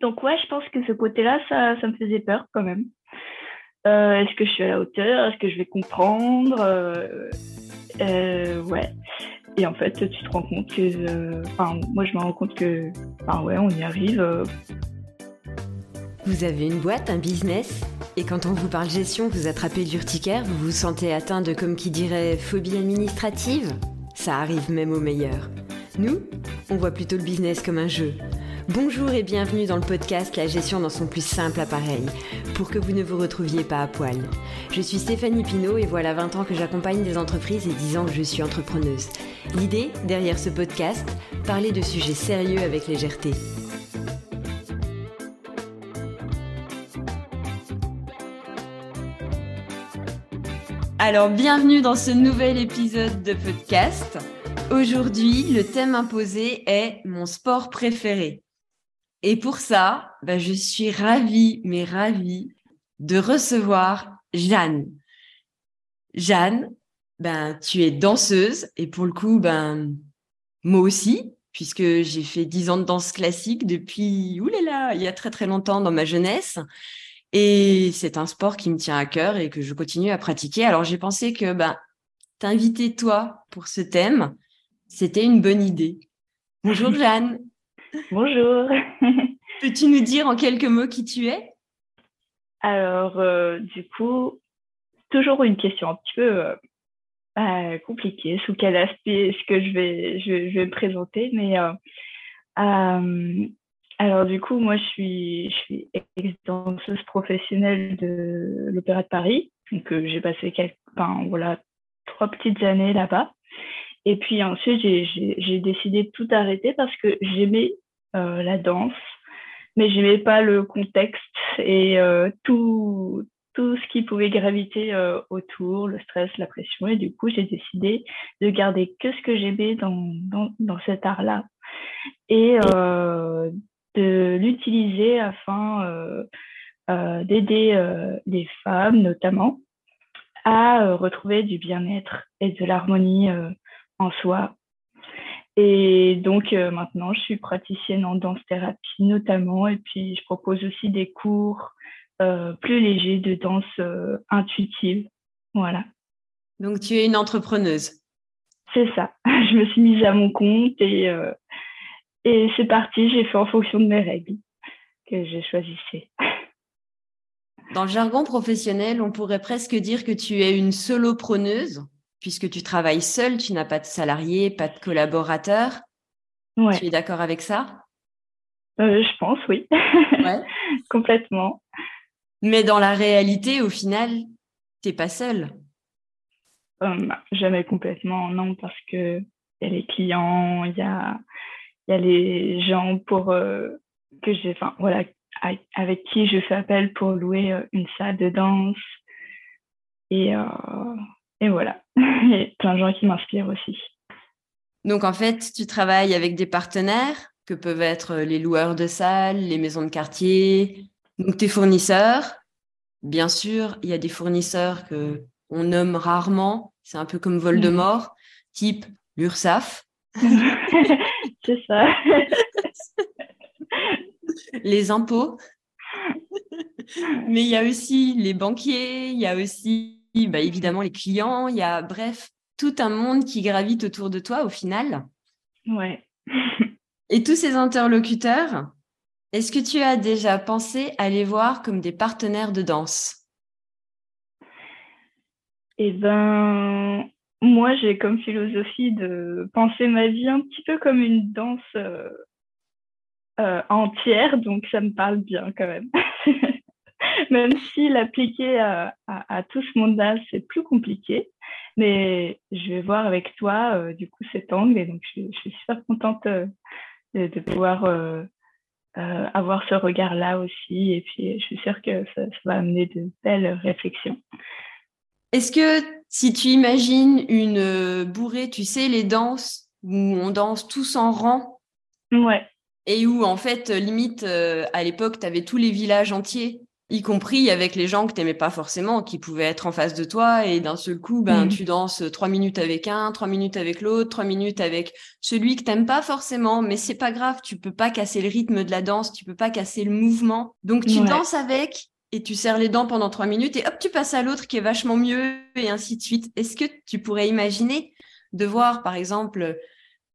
donc ouais, je pense que ce côté-là, ça, ça me faisait peur quand même. Euh, est-ce que je suis à la hauteur? Est-ce que je vais comprendre? Euh, euh, Ouais. Et en fait, tu te rends compte que, enfin, moi, je me rends compte que, enfin, ouais, on y arrive. Vous avez une boîte, un business, et quand on vous parle gestion, vous attrapez l'urticaire, vous vous sentez atteint de, comme qui dirait, phobie administrative? Ça arrive même aux meilleurs. Nous, on voit plutôt le business comme un jeu. Bonjour et bienvenue dans le podcast La gestion dans son plus simple appareil, pour que vous ne vous retrouviez pas à poil. Je suis Stéphanie Pinault et voilà 20 ans que j'accompagne des entreprises et 10 ans que je suis entrepreneuse. L'idée, derrière ce podcast, parler de sujets sérieux avec légèreté. Alors, bienvenue dans ce nouvel épisode de podcast. Aujourd'hui, le thème imposé est mon sport préféré. Et pour ça, ben, je suis ravie, mais ravie de recevoir Jeanne. Jeanne, ben, tu es danseuse et pour le coup, ben, moi aussi, puisque j'ai fait dix ans de danse classique depuis, oulala, il y a très très longtemps dans ma jeunesse. Et c'est un sport qui me tient à cœur et que je continue à pratiquer. Alors j'ai pensé que ben, t'inviter toi pour ce thème, c'était une bonne idée. Bonjour Jeanne. Bonjour. Peux-tu nous dire en quelques mots qui tu es? Alors, euh, du coup, toujours une question un petit peu euh, euh, compliquée. Sous quel aspect est-ce que je vais, je, vais me présenter Mais alors, du coup, moi, je suis, je suis ex-danseuse professionnelle de l'Opéra de Paris. Donc, j'ai passé quelques, enfin, voilà, trois petites années là-bas. Et puis ensuite, j'ai décidé de tout arrêter parce que j'aimais euh, la danse, mais j'aimais pas le contexte et euh, tout, tout ce qui pouvait graviter euh, autour, le stress, la pression. Et du coup, j'ai décidé de garder que ce que j'aimais dans, dans, dans, cet art-là et de l'utiliser afin d'aider les femmes notamment à retrouver du bien-être et de l'harmonie en soi. Et donc euh, maintenant, je suis praticienne en danse-thérapie notamment, et puis je propose aussi des cours euh, plus légers de danse euh, intuitive. Voilà. Donc tu es une entrepreneuse. C'est ça. Je me suis mise à mon compte et, et c'est parti. J'ai fait en fonction de mes règles que j'ai choisissées. Dans le jargon professionnel, on pourrait presque dire que tu es une solopreneuse puisque tu travailles seul, tu n'as pas de salariés, pas de collaborateurs. Tu es d'accord avec ça? Euh, Je pense, oui. Complètement. Mais dans la réalité, au final, tu n'es pas seul. Euh, jamais complètement, non, parce que il y a les clients, il y a, y a les gens pour euh, que j'ai, enfin voilà, avec qui je fais appel pour louer une salle de danse. Et et voilà, il y a plein de gens qui m'inspirent aussi. Donc en fait, tu travailles avec des partenaires que peuvent être les loueurs de salles, les maisons de quartier, donc tes fournisseurs. Bien sûr, il y a des fournisseurs que on nomme rarement, c'est un peu comme Voldemort, mmh. type l'URSSAF. c'est ça. les impôts. Mais il y a aussi les banquiers, il y a aussi bah, évidemment les clients, il y a bref tout un monde qui gravite autour de toi au final. Ouais. Et tous ces interlocuteurs, est-ce que tu as déjà pensé à les voir comme des partenaires de danse? Eh ben, moi j'ai comme philosophie de penser ma vie un petit peu comme une danse euh, euh, entière, donc ça me parle bien quand même. même si l'appliquer à, tout ce monde-là, c'est plus compliqué. Mais je vais voir avec toi, euh, du coup, cet angle. Et donc, je, suis super contente euh, de, pouvoir euh, avoir ce regard-là aussi. Et puis, je suis sûre que ça, va amener de belles réflexions. Est-ce que si tu imagines une bourrée, tu sais, les danses où on danse tous en rang? Ouais. Et où, en fait, limite, à l'époque, tu avais tous les villages entiers y compris avec les gens que tu n'aimais pas forcément, qui pouvaient être en face de toi, et d'un seul coup, ben, mm. tu danses trois minutes avec un, trois minutes avec l'autre, trois minutes avec celui que t'aimes pas forcément, mais c'est pas grave, tu peux pas casser le rythme de la danse, tu peux pas casser le mouvement. Donc tu danses avec, et tu serres les dents pendant trois minutes, et hop, tu passes à l'autre qui est vachement mieux, et ainsi de suite. Est-ce que tu pourrais imaginer de voir, par exemple,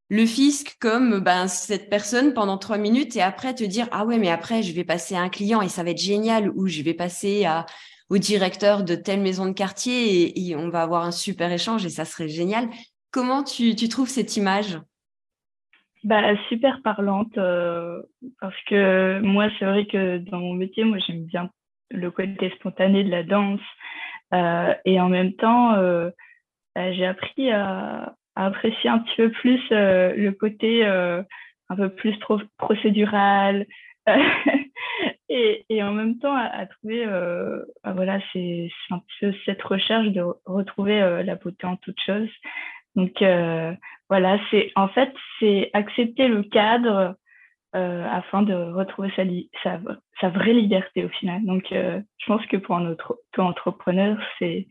le fisc comme ben, cette personne pendant trois minutes et après te dire ah ouais mais après je vais passer à un client et ça va être génial ou je vais passer à au directeur de telle maison de quartier et, on va avoir un super échange et ça serait génial. Comment tu, tu trouves cette image? Bah, super parlante euh, parce que moi c'est vrai que dans mon métier moi j'aime bien le côté spontané de la danse euh, et en même temps euh, bah, j'ai appris à, apprécier un petit peu plus euh, le côté euh, un peu plus procédural et, et, en même temps à, trouver euh, bah, voilà c'est un petit peu cette recherche de retrouver la beauté en toute chose. Donc voilà c'est en fait c'est accepter le cadre afin de retrouver sa, sa, sa, vraie liberté au final. Donc je pense que pour un autre entrepreneur c'est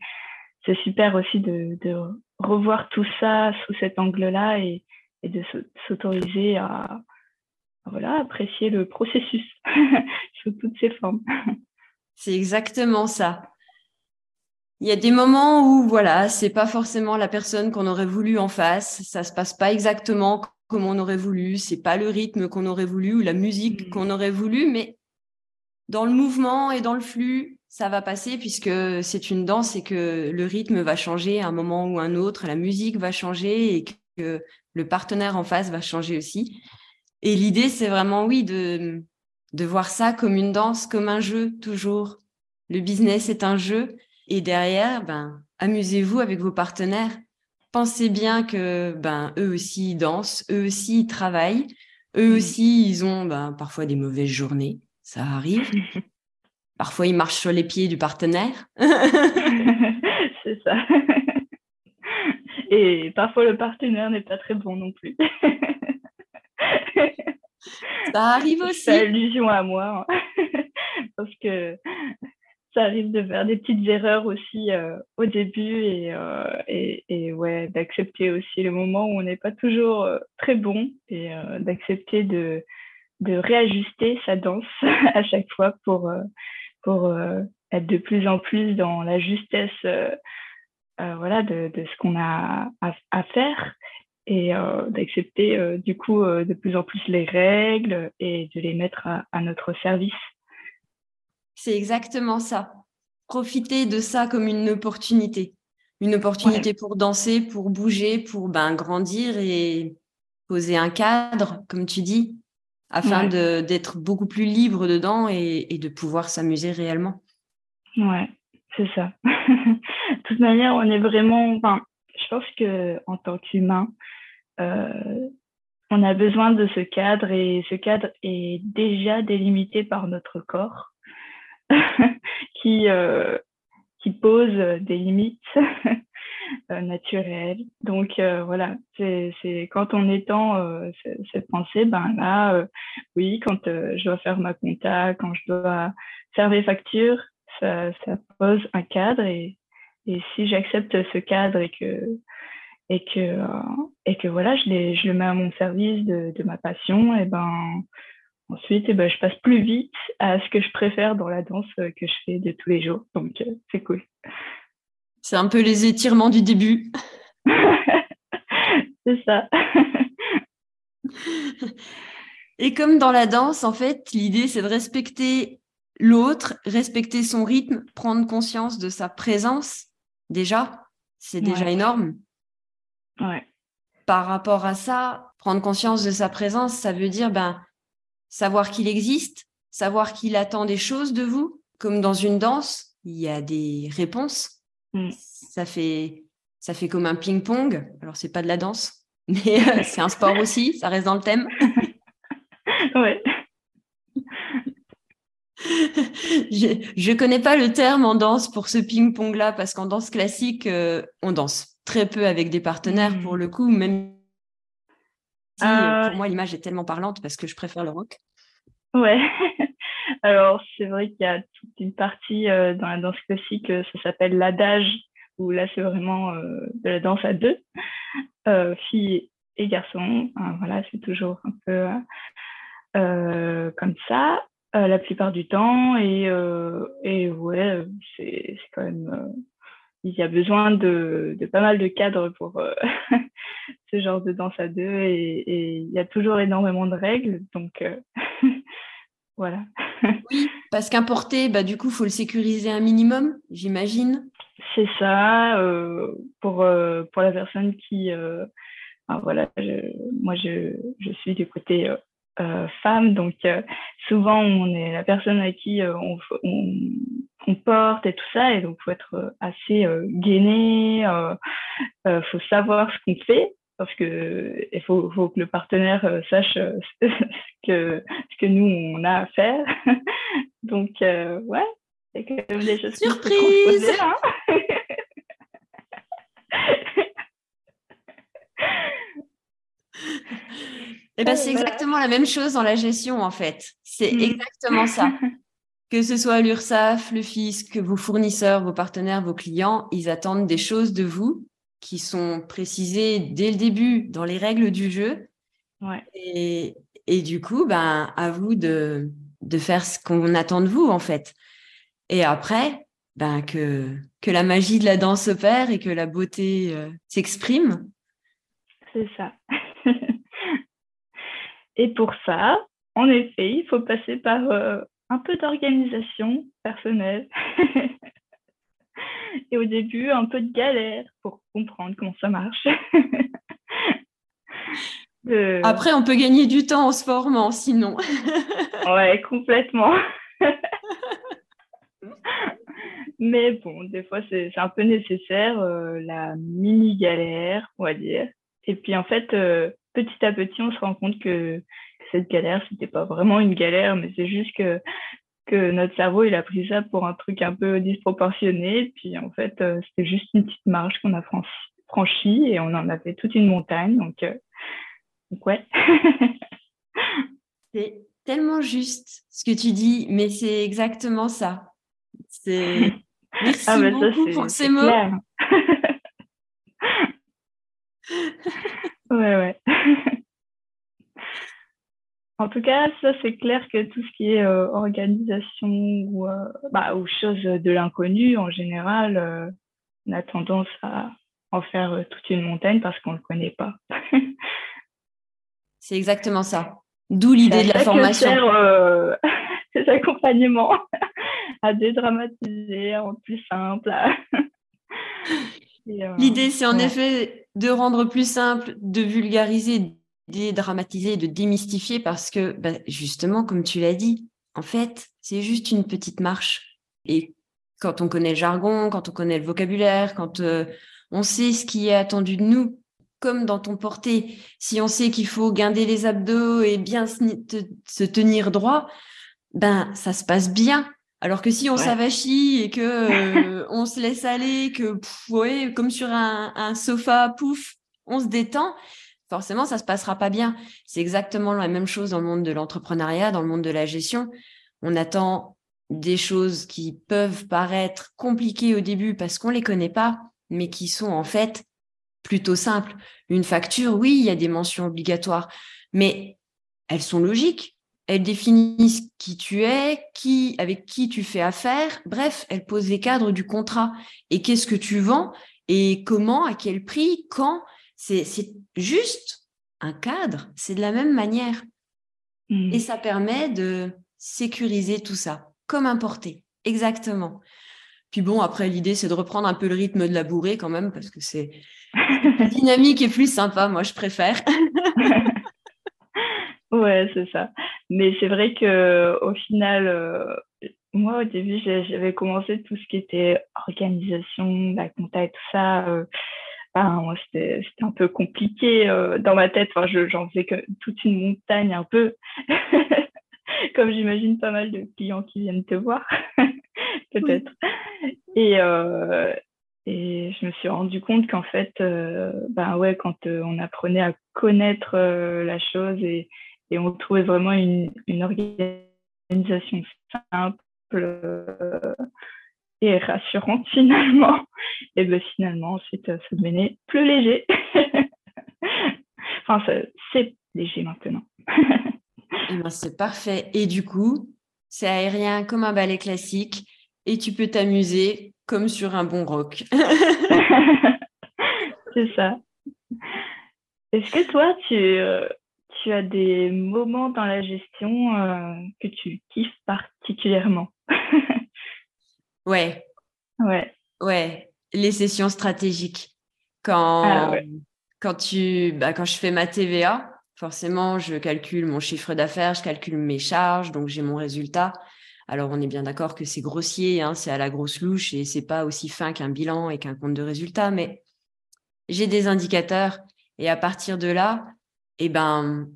c'est super aussi de, de, revoir tout ça sous cet angle-là et, et, de s'autoriser à, voilà, apprécier le processus sous toutes ses formes. C'est exactement ça. Il y a des moments où voilà, c'est pas forcément la personne qu'on aurait voulu en face, ça se passe pas exactement comme on aurait voulu, c'est pas le rythme qu'on aurait voulu ou la musique mmh. qu'on aurait voulu, mais dans le mouvement et dans le flux, ça va passer puisque c'est une danse et que le rythme va changer à un moment ou un autre, la musique va changer et que le partenaire en face va changer aussi. Et l'idée, c'est vraiment, oui, de, de voir ça comme une danse, comme un jeu, toujours. Le business est un jeu. Et derrière, ben, amusez-vous avec vos partenaires. Pensez bien que, ben, eux aussi, ils dansent, eux aussi, ils travaillent, eux mmh. aussi, ils ont, ben, parfois des mauvaises journées. Ça arrive. Parfois, il marche sur les pieds du partenaire. c'est ça. Et parfois, le partenaire n'est pas très bon non plus. ça arrive aussi. C'est allusion à moi. Hein. Parce que ça arrive de faire des petites erreurs aussi euh, au début et, euh, et, et, ouais, d'accepter aussi le moment où on n'est pas toujours euh, très bon et d'accepter de, de réajuster sa danse à chaque fois pour, pour euh, être de plus en plus dans la justesse euh, euh, voilà, de, de ce qu'on a à, faire et d'accepter du coup de plus en plus les règles et de les mettre à, notre service. C'est exactement ça. Profiter de ça comme une opportunité. Une opportunité pour danser, pour bouger, pour ben, grandir et poser un cadre, comme tu dis, afin d'être beaucoup plus libre dedans et, de pouvoir s'amuser réellement. Ouais, c'est ça. de toute manière, on est vraiment. Enfin, je pense que en tant qu'humain, euh, on a besoin de ce cadre et ce cadre est déjà délimité par notre corps qui, euh, qui pose des limites euh, naturel. Donc euh, voilà, c'est quand on étend euh, cette pensée, ben là, oui, quand je dois faire ma compta, quand je dois faire mes factures, ça, pose un cadre et, si j'accepte ce cadre et que et que et que voilà, je, les, je le mets à mon service de, de ma passion, et ben ensuite, et ben, je passe plus vite à ce que je préfère dans la danse que je fais de tous les jours. Donc, c'est cool. C'est un peu les étirements du début. c'est ça. Et comme dans la danse, en fait, l'idée, c'est de respecter l'autre, respecter son rythme, prendre conscience de sa présence. Déjà, c'est déjà énorme. Ouais. Par rapport à ça, prendre conscience de sa présence, ça veut dire ben, savoir qu'il existe, savoir qu'il attend des choses de vous. Comme dans une danse, il y a des réponses Mm. Ça fait ça fait comme un ping-pong. Alors c'est pas de la danse, mais euh, c'est un sport aussi. Ça reste dans le thème. ouais. je ne connais pas le terme en danse pour ce ping-pong-là, parce qu'en danse classique, euh, on danse très peu avec des partenaires pour mm. le coup, même si euh, pour moi l'image est tellement parlante parce que je préfère le rock. Ouais. Alors, c'est vrai qu'il y a toute une partie dans la danse classique, ça s'appelle l'adage, où là, c'est vraiment de la danse à deux, filles et garçons. voilà, c'est toujours un peu comme ça. la plupart du temps et, et ouais c'est quand même il y a besoin de, pas mal de cadres pour euh, ce genre de danse à deux et, il y a toujours énormément de règles. Donc, euh, voilà. oui, parce qu'importer, bah, du coup, il faut le sécuriser un minimum, j'imagine. C'est ça. Euh, pour, pour la personne qui. voilà, moi, je, je, suis du côté euh, femme. Donc, euh, souvent, on est la personne à qui euh, on, on, porte et tout ça. Et donc, il faut être assez gainé. Il faut savoir ce qu'on fait parce que il faut, faut, que le partenaire sache ce que, ce que nous, on a à faire. donc, ouais, c'est quand même des choses Surprise hein Eh ben, c'est exactement la même chose dans la gestion, en fait. C'est mm. exactement ça. que ce soit l'URSSAF, le fisc, vos fournisseurs, vos partenaires, vos clients, ils attendent des choses de vous qui sont précisées dès le début dans les règles du jeu. Ouais. Et, et, du coup, ben, à vous de, de faire ce qu'on attend de vous, en fait. Et après, ben, que, que la magie de la danse opère et que la beauté euh, s'exprime. C'est ça. Et pour ça, en effet, il faut passer par euh, un peu d'organisation personnelle. Et au début, un peu de galère pour comprendre comment ça marche. Après, on peut gagner du temps en se formant, sinon. ouais, complètement. Mais bon, des fois, c'est un peu nécessaire, euh, la mini-galère, on va dire. Et puis, en fait, euh, petit à petit, on se rend compte que, cette galère, c'était pas vraiment une galère, mais c'est juste que, que notre cerveau, il a pris ça pour un truc un peu disproportionné. Puis en fait, euh, c'était juste une petite marche qu'on a franchie et on en a fait toute une montagne. Donc, euh, ouais. c'est tellement juste ce que tu dis, mais c'est exactement ça. C'est Merci ah, beaucoup pour ces mots. Ouais, ouais. En tout cas, ça, c'est clair que tout ce qui est euh, organisation ou, euh, bah, ou chose de l'inconnu, en général, euh, on a tendance à en faire toute une montagne parce qu'on ne le connaît pas. c'est exactement ça. D'où l'idée de la formation. Faire, ces accompagnements à dédramatiser, en plus simple. L'idée, c'est en effet de rendre plus simple, de vulgariser, dédramatiser, de démystifier parce que bah, justement, comme tu l'as dit, en fait, c'est juste une petite marche. Et quand on connaît le jargon, quand on connaît le vocabulaire, quand euh, on sait ce qui est attendu de nous, comme dans ton porté, si on sait qu'il faut guinder les abdos et bien se tenir droit, ben ça se passe bien. Alors que si on s'avachit et que euh, on se laisse aller, que ouais, comme sur un, sofa, pouf, on se détend, forcément ça se passera pas bien. C'est exactement la même chose dans le monde de l'entrepreneuriat, dans le monde de la gestion. On attend des choses qui peuvent paraître compliquées au début parce qu'on les connaît pas, mais qui sont en fait plutôt simples. Une facture, oui, il y a des mentions obligatoires, mais elles sont logiques elles définissent qui tu es, qui, avec qui tu fais affaire. Bref, elles posent les cadres du contrat. Et qu'est-ce que tu vends et comment, à quel prix, quand. C'est juste un cadre. C'est de la même manière. Mmh. Et ça permet de sécuriser tout ça, comme importer. Exactement. Puis bon, après, l'idée, c'est de reprendre un peu le rythme de la bourrée quand même, parce que c'est dynamique et plus sympa, moi, je préfère. Ouais, c'est ça. Mais c'est vrai que au final, euh, moi au début, j'avais commencé tout ce qui était organisation, la compta et tout ça. Euh, moi, c'était un peu compliqué euh, dans ma tête. Enfin, j'en faisais que toute une montagne un peu, comme j'imagine pas mal de clients qui viennent te voir, peut-être. Et, et je me suis rendu compte qu'en fait, ben ouais, quand on apprenait à connaître la chose et, et on trouvait vraiment une, une organisation simple et rassurante finalement. Et bien finalement, ensuite, ça devenait plus léger. enfin, c'est léger maintenant. Eh ben, c'est parfait. Et du coup, c'est aérien comme un ballet classique et tu peux t'amuser comme sur un bon rock. c'est ça. Est-ce que toi, tu, euh, tu as des moments dans la gestion euh, que tu kiffes particulièrement? Ouais. Ouais. Ouais. Les sessions stratégiques. Quand, ah, quand, tu, bah, quand je fais ma TVA, forcément, je calcule mon chiffre d'affaires, je calcule mes charges, donc j'ai mon résultat. Alors, on est bien d'accord que c'est grossier, hein, c'est à la grosse louche et c'est pas aussi fin qu'un bilan et qu'un compte de résultat, mais j'ai des indicateurs et à partir de là, eh ben,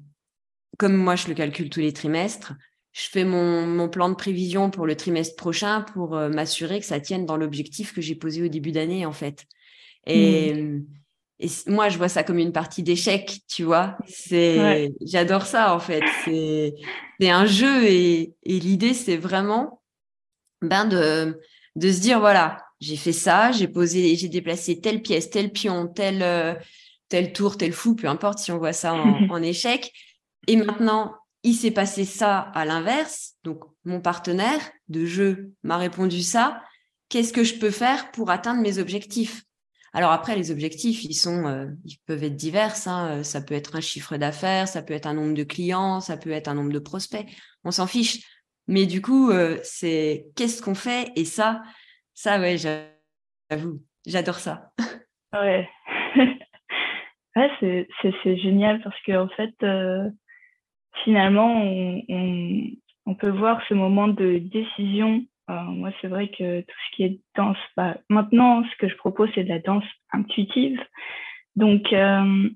comme moi, je le calcule tous les trimestres, je fais mon, mon plan de prévision pour le trimestre prochain pour euh, m'assurer que ça tienne dans l'objectif que j'ai posé au début d'année, en fait. Et, mmh. et, moi, je vois ça comme une partie d'échec, tu vois. C'est, j'adore ça, en fait. C'est, c'est un jeu et, et l'idée, c'est vraiment ben de, de se dire, voilà, j'ai fait ça, j'ai posé, j'ai déplacé telle pièce, tel pion, tel, euh, tel tour, tel fou, peu importe si on voit ça en, en échec. Et maintenant, il s'est passé ça à l'inverse. Donc, mon partenaire de jeu m'a répondu ça. Qu'est-ce que je peux faire pour atteindre mes objectifs? Alors après, les objectifs, ils sont, euh, ils peuvent être divers. Hein. Ça peut être un chiffre d'affaires, ça peut être un nombre de clients, ça peut être un nombre de prospects. On s'en fiche. Mais du coup, euh, c'est qu'est-ce qu'on fait? Et ça, ça, ouais, j'avoue, j'adore ça. Ouais. ouais c'est génial parce que en fait, euh, finalement, on, peut voir ce moment de décision. Euh, moi, c'est vrai que tout ce qui est danse, bah, maintenant, ce que je propose, c'est de la danse intuitive. Donc, euh,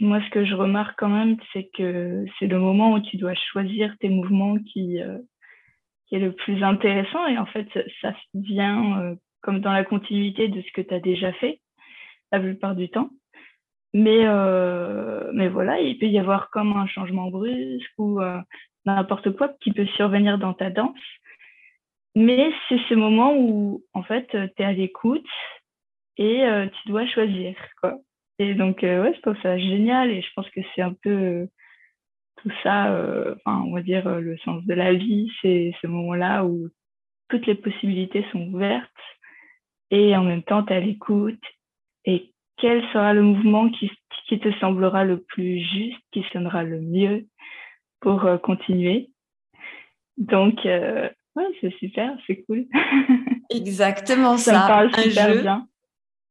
moi, ce que je remarque quand même, c'est que c'est le moment où tu dois choisir tes mouvements qui, euh, qui est le plus intéressant. Et en fait, ça, vient comme dans la continuité de ce que tu as déjà fait la plupart du temps. Mais, euh, mais voilà, il peut y avoir comme un changement brusque ou euh, n'importe quoi qui peut survenir dans ta danse. Mais c'est ce moment où, en fait, tu es à l'écoute et euh, tu dois choisir. Quoi. Et donc, ouais, je trouve ça génial et je pense que c'est un peu tout ça, enfin, on va dire le sens de la vie, c'est ce moment-là où toutes les possibilités sont ouvertes et en même temps, tu es à l'écoute et quel sera le mouvement qui, qui, te semblera le plus juste, qui sonnera le mieux pour euh, continuer? Donc, euh, ouais, c'est super, c'est cool. Exactement ça. ça me parle un super jeu, bien.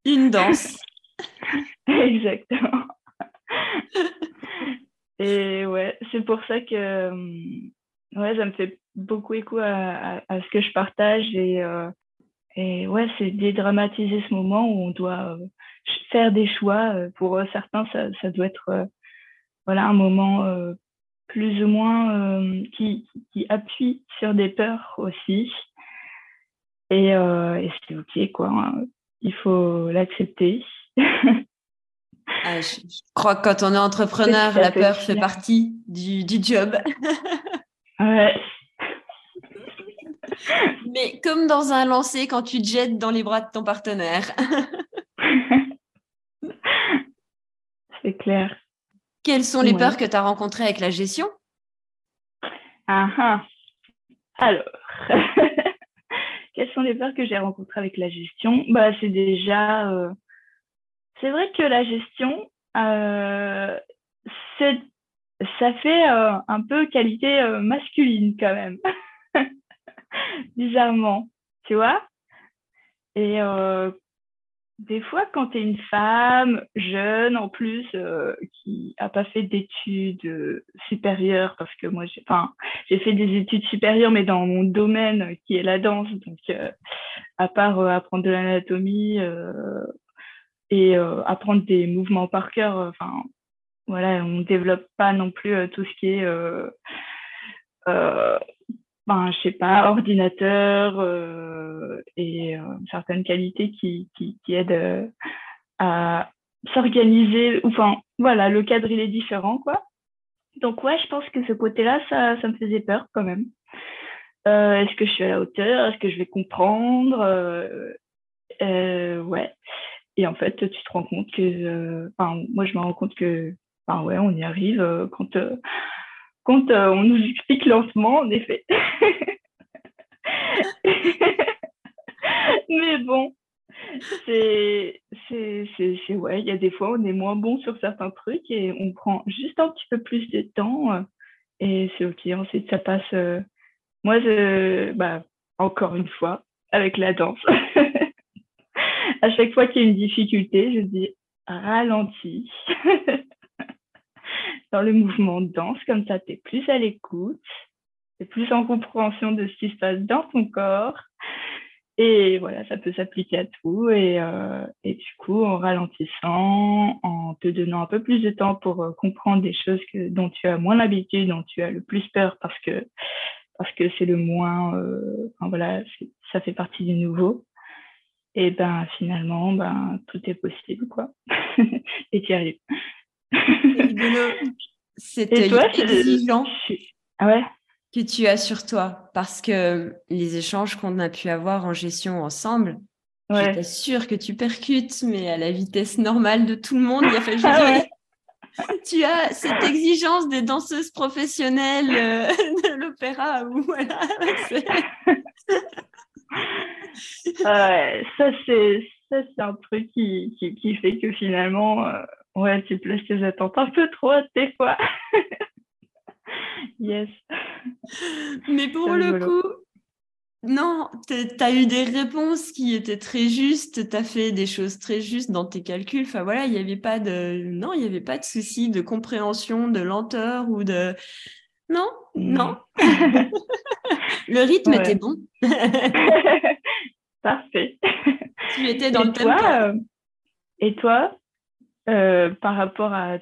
Une danse. Exactement. Et ouais, c'est pour ça que euh, ouais, ça me fait beaucoup écho à, à, ce que je partage et, et ouais, c'est dédramatiser ce moment où on doit faire des choix. Euh, pour euh, certains, ça, ça doit être euh, voilà, un moment plus ou moins qui, qui, appuie sur des peurs aussi. Et, et c'est OK, quoi. Hein. Il faut l'accepter. Ah, je, crois que quand on est entrepreneur, la peur fait partie du, du job. ouais. Mais comme dans un lancer quand tu te jettes dans les bras de ton partenaire. c'est clair. Quelles sont les peurs que tu as rencontrées avec la gestion? Ah, ah. Alors, quelles sont les peurs que j'ai rencontrées avec la gestion? Bah, C'est déjà. Euh, c'est vrai que la gestion, euh, ça fait euh, un peu qualité masculine quand même. Bizarrement, tu vois? Et des fois, quand tu es une femme jeune, en plus, euh, qui n'a pas fait d'études euh, supérieures, parce que moi, j'ai fait des études supérieures, mais dans mon domaine qui est la danse, donc euh, à part apprendre de l'anatomie et apprendre des mouvements par cœur, voilà, on ne développe pas non plus tout ce qui est ben, je sais pas, ordinateur euh, et euh, certaines qualités qui, qui, qui aident euh, à s'organiser. Enfin, voilà, le cadre, il est différent, quoi. Donc, ouais, je pense que ce côté-là, ça, ça me faisait peur quand même. est-ce que je suis à la hauteur? Est-ce que je vais comprendre? Ouais. Et en fait, tu te rends compte que, enfin, moi, je me rends compte que, enfin, ouais, on y arrive quand, quand on nous explique lentement, en effet. Mais bon, c'est, ouais, il y a des fois on est moins bon sur certains trucs et on prend juste un petit peu plus de temps euh, et c'est ok. Ensuite, ça passe. Euh, moi, bah, encore une fois, avec la danse. à chaque fois qu'il y a une difficulté, je dis ralentis dans le mouvement danse, comme ça, tu es plus à l'écoute, tu es plus en compréhension de ce qui se passe dans ton corps. Et voilà, ça peut s'appliquer à tout. Et, euh, du coup, en ralentissant, en te donnant un peu plus de temps pour euh, comprendre des choses dont tu as moins l'habitude, dont tu as le plus peur parce que parce que c'est le moins, euh, enfin, voilà, ça fait partie du nouveau. Et ben finalement, ben tout est possible, quoi. et tu arrives. C'était exigeant. Ah ouais que tu as sur toi parce que les échanges qu'on a pu avoir en gestion ensemble, ouais. j'étais sûre que tu percutes, mais à la vitesse normale de tout le monde. Il a fallu ah tu as cette exigence des danseuses professionnelles euh, de l'opéra voilà. ça c'est ça c'est un truc qui, qui, qui, fait que finalement euh, ouais tu places tes attentes un peu trop des fois. yes. Mais pour le coup, non, tu as eu des réponses qui étaient très justes, tu as fait des choses très justes dans tes calculs. Enfin voilà, il n'y avait pas de non, il n'y avait pas de souci de compréhension, de lenteur ou de non, hmm. non. le rythme était bon. Parfait. Tu étais dans le toi, euh, et toi, euh, par rapport à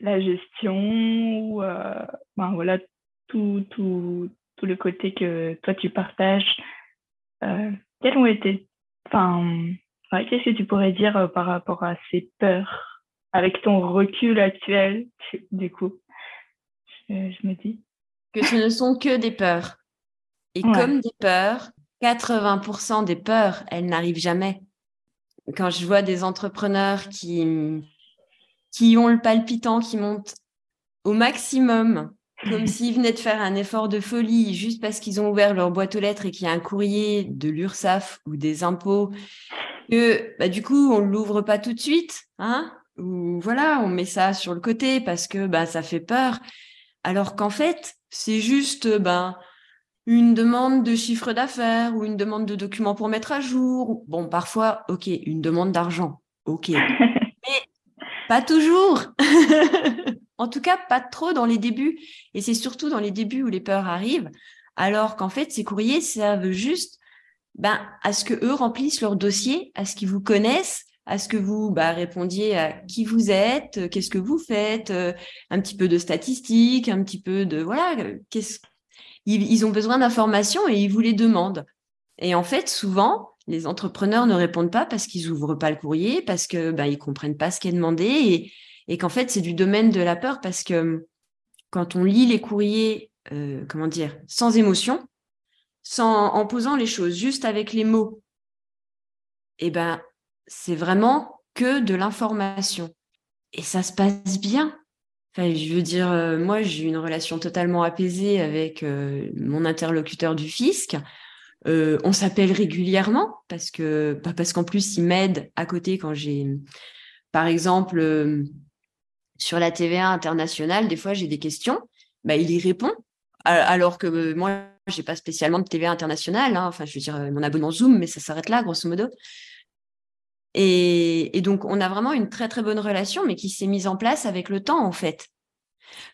la gestion ou euh, ben voilà tout, tout, tout le côté que toi tu partages euh, ont été enfin qu'est-ce que tu pourrais dire par rapport à ces peurs avec ton recul actuel du coup? Je, me dis. Que ce ne sont que des peurs. Et comme des peurs 80% des peurs elles n'arrivent jamais quand je vois des entrepreneurs qui qui ont le palpitant qui monte au maximum, comme s'ils venaient de faire un effort de folie juste parce qu'ils ont ouvert leur boîte aux lettres et qu'il y a un courrier de l'URSSAF ou des impôts, que bah, du coup, on ne l'ouvre pas tout de suite, hein ou voilà, on met ça sur le côté parce que bah, ça fait peur. Alors qu'en fait, c'est juste ben, une demande de chiffre d'affaires ou une demande de documents pour mettre à jour. Bon, parfois, ok, une demande d'argent, ok. Pas toujours. en tout cas, pas trop dans les débuts. Et c'est surtout dans les débuts où les peurs arrivent. Alors qu'en fait, ces courriers servent juste ben, à ce que eux remplissent leur dossier, à ce qu'ils vous connaissent, à ce que vous bah, répondiez à qui vous êtes, qu'est-ce que vous faites, euh, un petit peu de statistiques, un petit peu de voilà, euh, qu'est-ce ils, ont besoin d'informations et ils vous les demandent. Et en fait, souvent, les entrepreneurs ne répondent pas parce qu'ils ouvrent pas le courrier, parce que ben, ils comprennent pas ce qui est demandé et, qu'en fait c'est du domaine de la peur parce que quand on lit les courriers, euh, comment dire, sans émotion, en posant les choses juste avec les mots, eh ben c'est vraiment que de l'information et ça se passe bien. Je veux dire, euh, moi j'ai une relation totalement apaisée avec euh, mon interlocuteur du fisc. Euh, on s'appelle régulièrement parce que bah, parce qu'en plus il m'aide à côté quand j'ai par exemple sur la TVA internationale des fois j'ai des questions bah, il y répond alors que moi j'ai pas spécialement de TVA internationale hein. enfin je veux dire mon abonnement Zoom mais ça s'arrête là grosso modo et, et donc on a vraiment une très très bonne relation mais qui s'est mise en place avec le temps en fait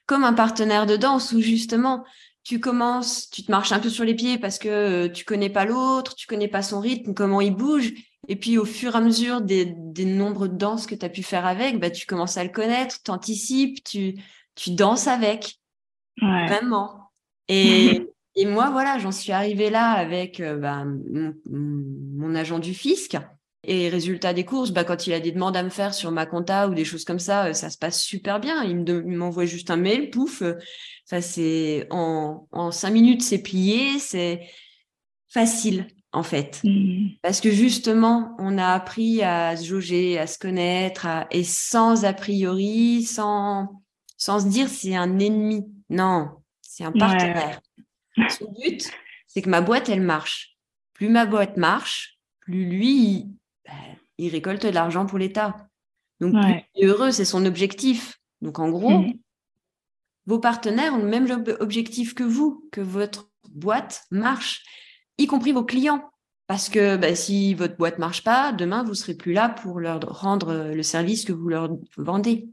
comme un partenaire de danse où justement tu commences, tu te marches un peu sur les pieds parce que euh, tu connais pas l'autre, tu connais pas son rythme, comment il bouge. Et puis au fur et à mesure des, des nombres de danses que tu as pu faire avec, bah, tu commences à le connaître, tu anticipes, tu, tu danses avec. Vraiment. Et, et moi, voilà, j'en suis arrivée là avec euh, bah, mon, mon, agent du fisc. Et résultat des courses, bah, quand il a des demandes à me faire sur ma compta ou des choses comme ça, euh, ça se passe super bien. Il m'envoie juste un mail, pouf, Ça, c'est en, en cinq minutes, c'est plié, c'est facile en fait. Mm. Parce que justement, on a appris à se jauger, à se connaître, et sans a priori, sans, sans se dire c'est un ennemi. Non, c'est un partenaire. Son but, c'est que ma boîte, elle marche. Plus ma boîte marche, plus lui, il, ben, récolte de l'argent pour l'État. Donc, plus heureux, c'est son objectif. Donc, en gros, mm. vos partenaires ont le même objectif que vous, que votre boîte marche y compris vos clients. Parce que bah, si votre boîte marche pas, demain, vous serez plus là pour leur rendre euh, le service que vous leur vendez.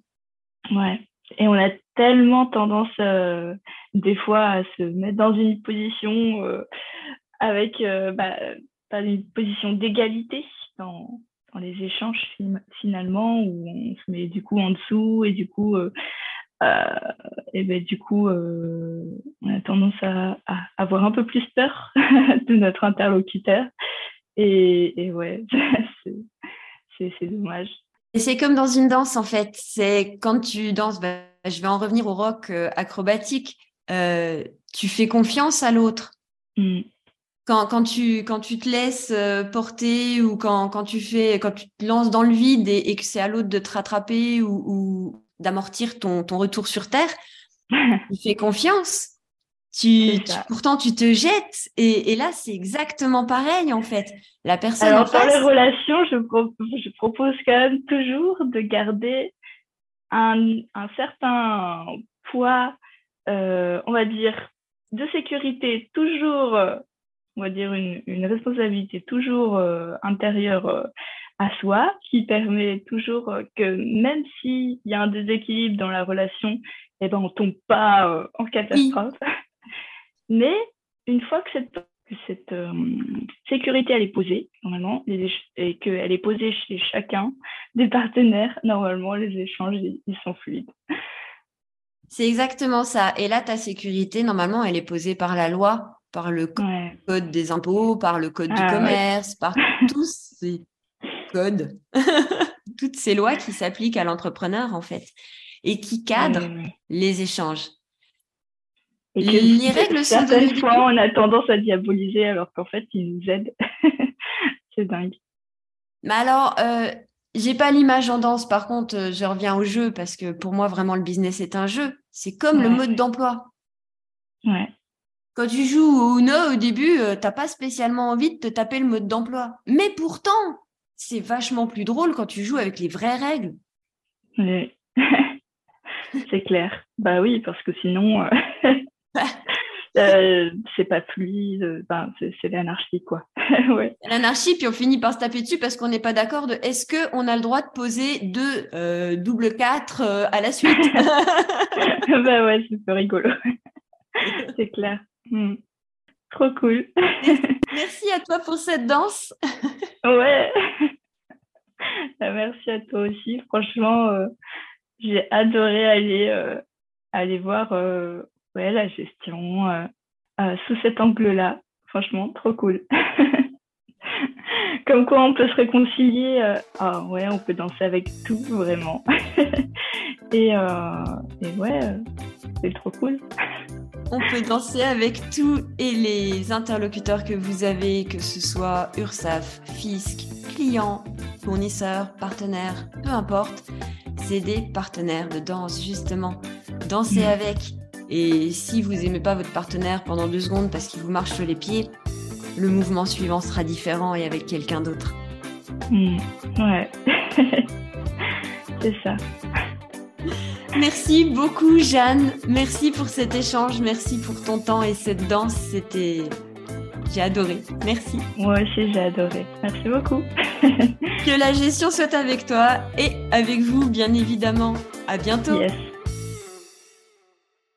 Ouais. Et on a tellement tendance, euh, des fois, à se mettre dans une position euh, avec bah, une position d'égalité dans, dans, les échanges finalement, où on se met du coup en dessous et du coup, euh, et ben du coup, euh, on a tendance à, avoir un peu plus peur de notre interlocuteur. Et, et ouais, c'est dommage. Et c'est comme dans une danse en fait. C'est quand tu danses, ben, je vais en revenir au rock euh, acrobatique. tu fais confiance à l'autre. Mm. Quand, quand, tu, quand tu te laisses porter ou quand, quand, tu fais, quand tu te lances dans le vide et, que c'est à l'autre de te rattraper ou, d'amortir ton, ton retour sur Terre, tu fais confiance. Tu, pourtant, tu te jettes. Et, et là, c'est exactement pareil, en fait. La personne. Alors, dans les relations, je, je, propose quand même toujours de garder un, un certain poids, euh, on va dire, de sécurité, toujours, on va dire, une, une responsabilité toujours euh, intérieure euh, à soi, qui permet toujours euh, que même s'il y a un déséquilibre dans la relation, eh ben, on tombe pas en catastrophe. Mais une fois que cette, cette sécurité elle est posée, normalement, et qu'elle est posée chez chacun des partenaires, normalement, les échanges, ils sont fluides. C'est exactement ça. Et là, ta sécurité, normalement, elle est posée par la loi, par le code des impôts, par le code du ah commerce, par tous ces code, toutes ces lois qui s'appliquent à l'entrepreneur en fait et qui cadrent les échanges. Et que les règles sont certaines fois, on a tendance à diaboliser alors qu'en fait, ils nous aident. c'est dingue. Mais alors, euh, j'ai pas l'image en danse. Par contre, euh, je reviens au jeu parce que pour moi, vraiment, le business est un jeu. C'est comme le mode d'emploi. Ouais. Quand tu joues au Uno, au début, euh, t'as pas spécialement envie de te taper le mode d'emploi. Mais pourtant, c'est vachement plus drôle quand tu joues avec les vraies règles. Oui. c'est clair. Bah oui, parce que sinon, euh, euh, c'est pas fluide. Ben, c'est l'anarchie, quoi. ouais. L'anarchie, puis on finit par se taper dessus parce qu'on n'est pas d'accord de est-ce qu'on a le droit de poser deux euh, double 4 à la suite? Bah ouais, c'est peu rigolo. c'est clair. Hmm. Trop cool. Merci à toi pour cette danse. ouais. Merci à toi aussi. Franchement, euh, j'ai adoré aller, euh, aller voir euh, ouais, la gestion sous cet angle-là. Franchement, trop cool. Comme quoi on peut se réconcilier. ah ouais, on peut danser avec tout, vraiment. et, et ouais, c'est trop cool. On peut danser avec tous et les interlocuteurs que vous avez, que ce soit URSAF, FISC, clients, fournisseurs, partenaires, peu importe. C'est des partenaires de danse, justement. Dansez mm. avec. Et si vous n'aimez pas votre partenaire pendant deux secondes parce qu'il vous marche sur les pieds, le mouvement suivant sera différent et avec quelqu'un d'autre. Mm. Ouais. C'est ça. Merci beaucoup, Jeanne. Merci pour cet échange. Merci pour ton temps et cette danse. C'était. J'ai adoré. Merci. Moi aussi, j'ai adoré. Merci beaucoup. que la gestion soit avec toi et avec vous, bien évidemment. À bientôt. Yes.